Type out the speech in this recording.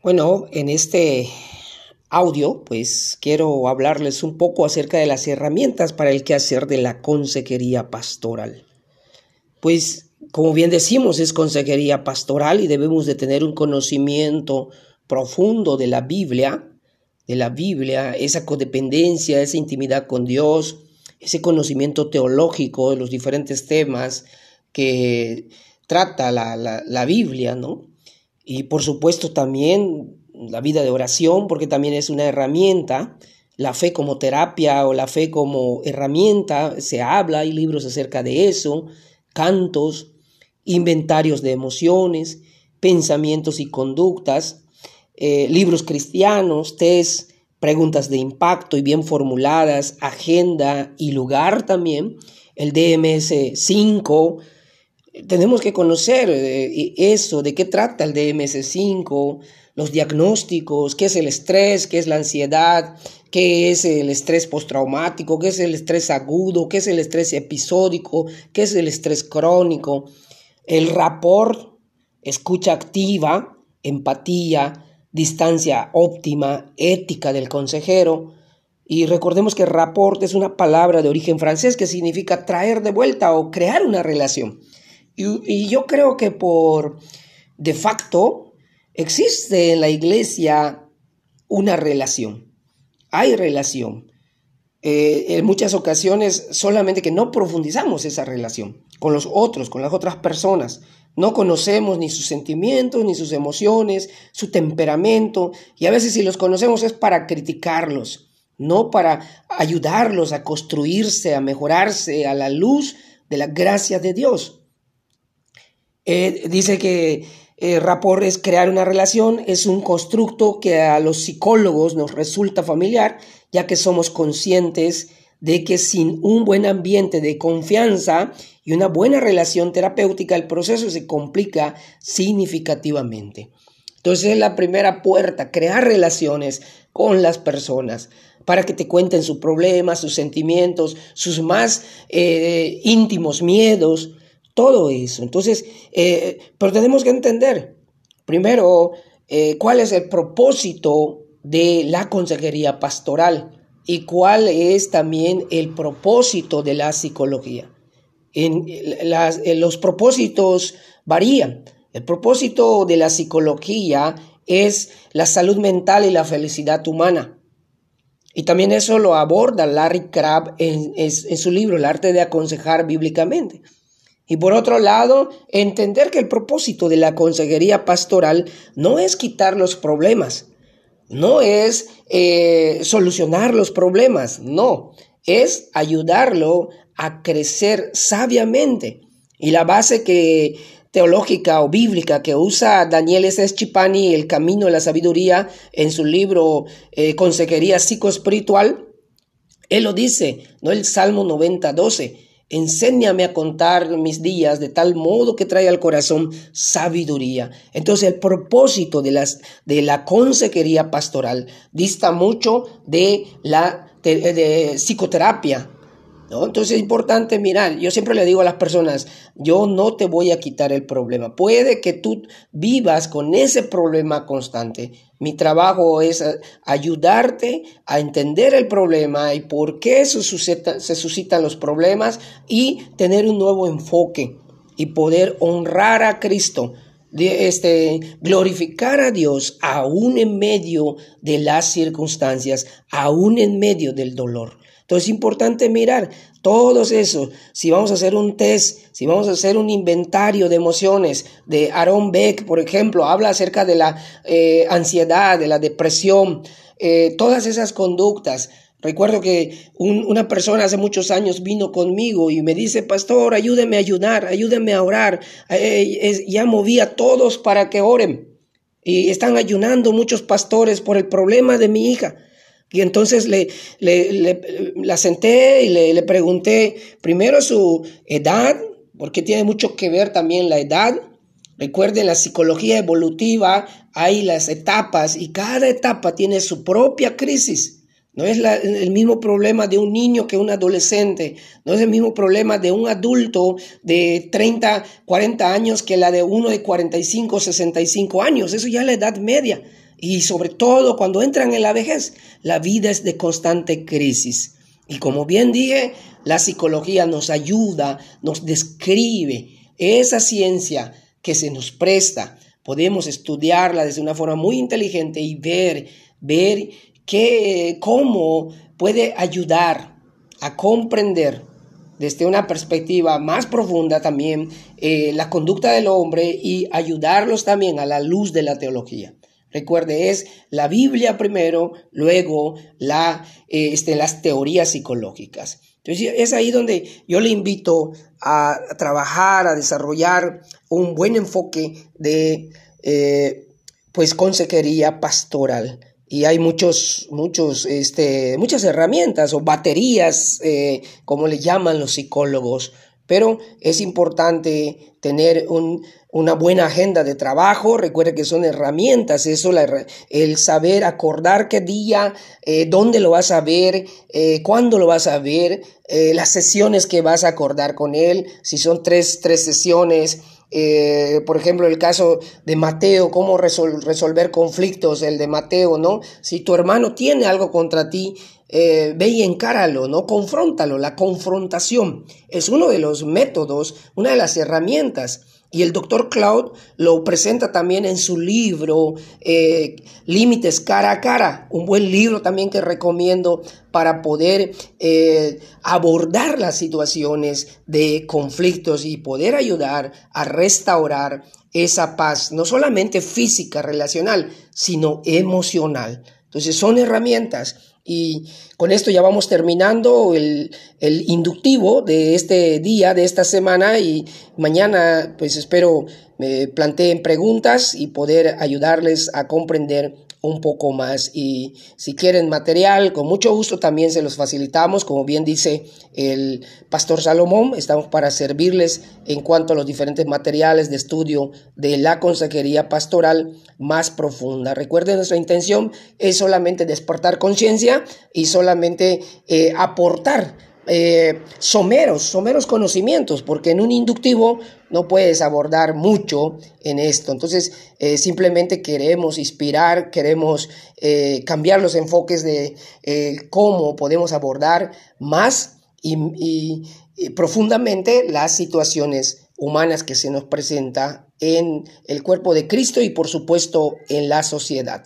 Bueno, en este audio, pues quiero hablarles un poco acerca de las herramientas para el quehacer de la consejería pastoral. Pues, como bien decimos, es consejería pastoral y debemos de tener un conocimiento profundo de la Biblia, de la Biblia, esa codependencia, esa intimidad con Dios, ese conocimiento teológico de los diferentes temas que trata la, la, la Biblia, ¿no? Y por supuesto también la vida de oración, porque también es una herramienta, la fe como terapia o la fe como herramienta, se habla, hay libros acerca de eso, cantos, inventarios de emociones, pensamientos y conductas, eh, libros cristianos, test, preguntas de impacto y bien formuladas, agenda y lugar también, el DMS 5, tenemos que conocer eh, eso, de qué trata el DMS5, los diagnósticos, qué es el estrés, qué es la ansiedad, qué es el estrés postraumático, qué es el estrés agudo, qué es el estrés episódico, qué es el estrés crónico, el rapport, escucha activa, empatía, distancia óptima, ética del consejero. Y recordemos que rapport es una palabra de origen francés que significa traer de vuelta o crear una relación. Y, yo creo que por de facto existe en la iglesia una relación. Hay relación. Eh, en muchas ocasiones solamente que no profundizamos esa relación con los otros, con las otras personas. No conocemos ni sus sentimientos, ni sus emociones, su temperamento, y a veces si los conocemos es para criticarlos, no para ayudarlos a construirse, a mejorarse a la luz de la gracia de Dios. Eh, dice que eh, rapport es crear una relación, es un constructo que a los psicólogos nos resulta familiar, ya que somos conscientes de que sin un buen ambiente de confianza y una buena relación terapéutica, el proceso se complica significativamente. Entonces es la primera puerta, crear relaciones con las personas para que te cuenten sus problemas, sus sentimientos, sus más eh, íntimos miedos, todo eso. Entonces, eh, pero tenemos que entender, primero, eh, cuál es el propósito de la consejería pastoral y cuál es también el propósito de la psicología. En, en los propósitos varían. El propósito de la psicología es la salud mental y la felicidad humana. Y también eso lo aborda Larry Crabb en su libro El arte de aconsejar bíblicamente. Y por otro lado, entender que el propósito de la consejería pastoral no es quitar los problemas, no es eh, solucionar los problemas, no, es ayudarlo a crecer sabiamente. Y la base que teológica o bíblica que usa Daniel S. Chipani, El Camino de la Sabiduría, en su libro eh, Consejería Psicoespiritual, él lo dice, ¿no? El Salmo 90, 12. Enséñame a contar mis días de tal modo que traiga al corazón sabiduría. Entonces el propósito de, las, de la consejería pastoral dista mucho de la de psicoterapia, entonces es importante mirar, yo siempre le digo a las personas, yo no te voy a quitar el problema. Puede que tú vivas con ese problema constante. Mi trabajo es eh, ayudarte a entender el problema y por qué se, se suscitan los problemas y tener un nuevo enfoque y poder honrar a Cristo este, glorificar a Dios aún en medio de las circunstancias, aún en medio del dolor. Entonces es importante mirar todos eso. Si vamos a hacer un test, si vamos a hacer un inventario de emociones, de Aaron Beck, por ejemplo, habla acerca de la eh, ansiedad, de la depresión, eh, todas esas conductas. Recuerdo que una persona hace muchos años vino conmigo y me dice, pastor, ayúdeme a ayudar, ayúdeme a orar. Eh, ya moví a todos para que oren. Y están ayunando muchos pastores por el problema de mi hija. Y entonces le, la senté y le, le, pregunté primero su edad, porque tiene mucho que ver también la edad. Recuerden, la psicología evolutiva hay las etapas y cada etapa tiene su propia crisis. No es el mismo problema de un niño que un adolescente. No es el mismo problema de un adulto de 30, 40 años que la de uno de 45, 65 años. Eso ya es la edad media. Y sobre todo cuando entran en la vejez, la vida es de constante crisis. Y como bien dije, la psicología nos ayuda, nos describe esa ciencia que se nos presta. Podemos estudiarla desde una forma muy inteligente y ver, ver que, cómo puede ayudar a comprender desde una perspectiva más profunda también eh, la conducta del hombre y ayudarlos también a la luz de la teología. Recuerde, es la Biblia primero, luego la, eh, este, las teorías psicológicas. Entonces es ahí donde yo le invito a, trabajar, a desarrollar un buen enfoque de eh, pues consejería pastoral y hay muchos, muchos, este, muchas herramientas o baterías, eh, como le llaman los psicólogos, pero es importante tener una buena agenda de trabajo. Recuerde que son herramientas, eso, el saber acordar qué día, eh, dónde lo vas a ver, eh, cuándo lo vas a ver, las sesiones que vas a acordar con él, si son tres, tres sesiones, eh, por ejemplo, el caso de Mateo, cómo resolver conflictos, el de Mateo, ¿no? Si tu hermano tiene algo contra ti, eh, ve y encáralo, ¿no? Confróntalo. La confrontación es uno de los métodos, una de las herramientas y el doctor Cloud lo presenta también en su libro eh, Límites cara a cara, un buen libro también que recomiendo para poder eh, abordar las situaciones de conflictos y poder ayudar a restaurar esa paz, no solamente física, relacional, sino emocional. Entonces son herramientas y con esto ya vamos terminando el, inductivo de este día, de esta semana y mañana pues espero me planteen preguntas y poder ayudarles a comprender un poco más y si quieren material, con mucho gusto también se los facilitamos, como bien dice el pastor Salomón, estamos para servirles en cuanto a los diferentes materiales de estudio de la consejería pastoral más profunda. Recuerden, nuestra intención es solamente despertar conciencia y solamente eh, aportar eh, someros, someros conocimientos, porque en un inductivo no puedes abordar mucho en esto. Entonces, eh, simplemente queremos inspirar, queremos eh, cambiar los enfoques de cómo podemos abordar más y, profundamente las situaciones humanas que se nos presenta en el cuerpo de Cristo y por supuesto en la sociedad.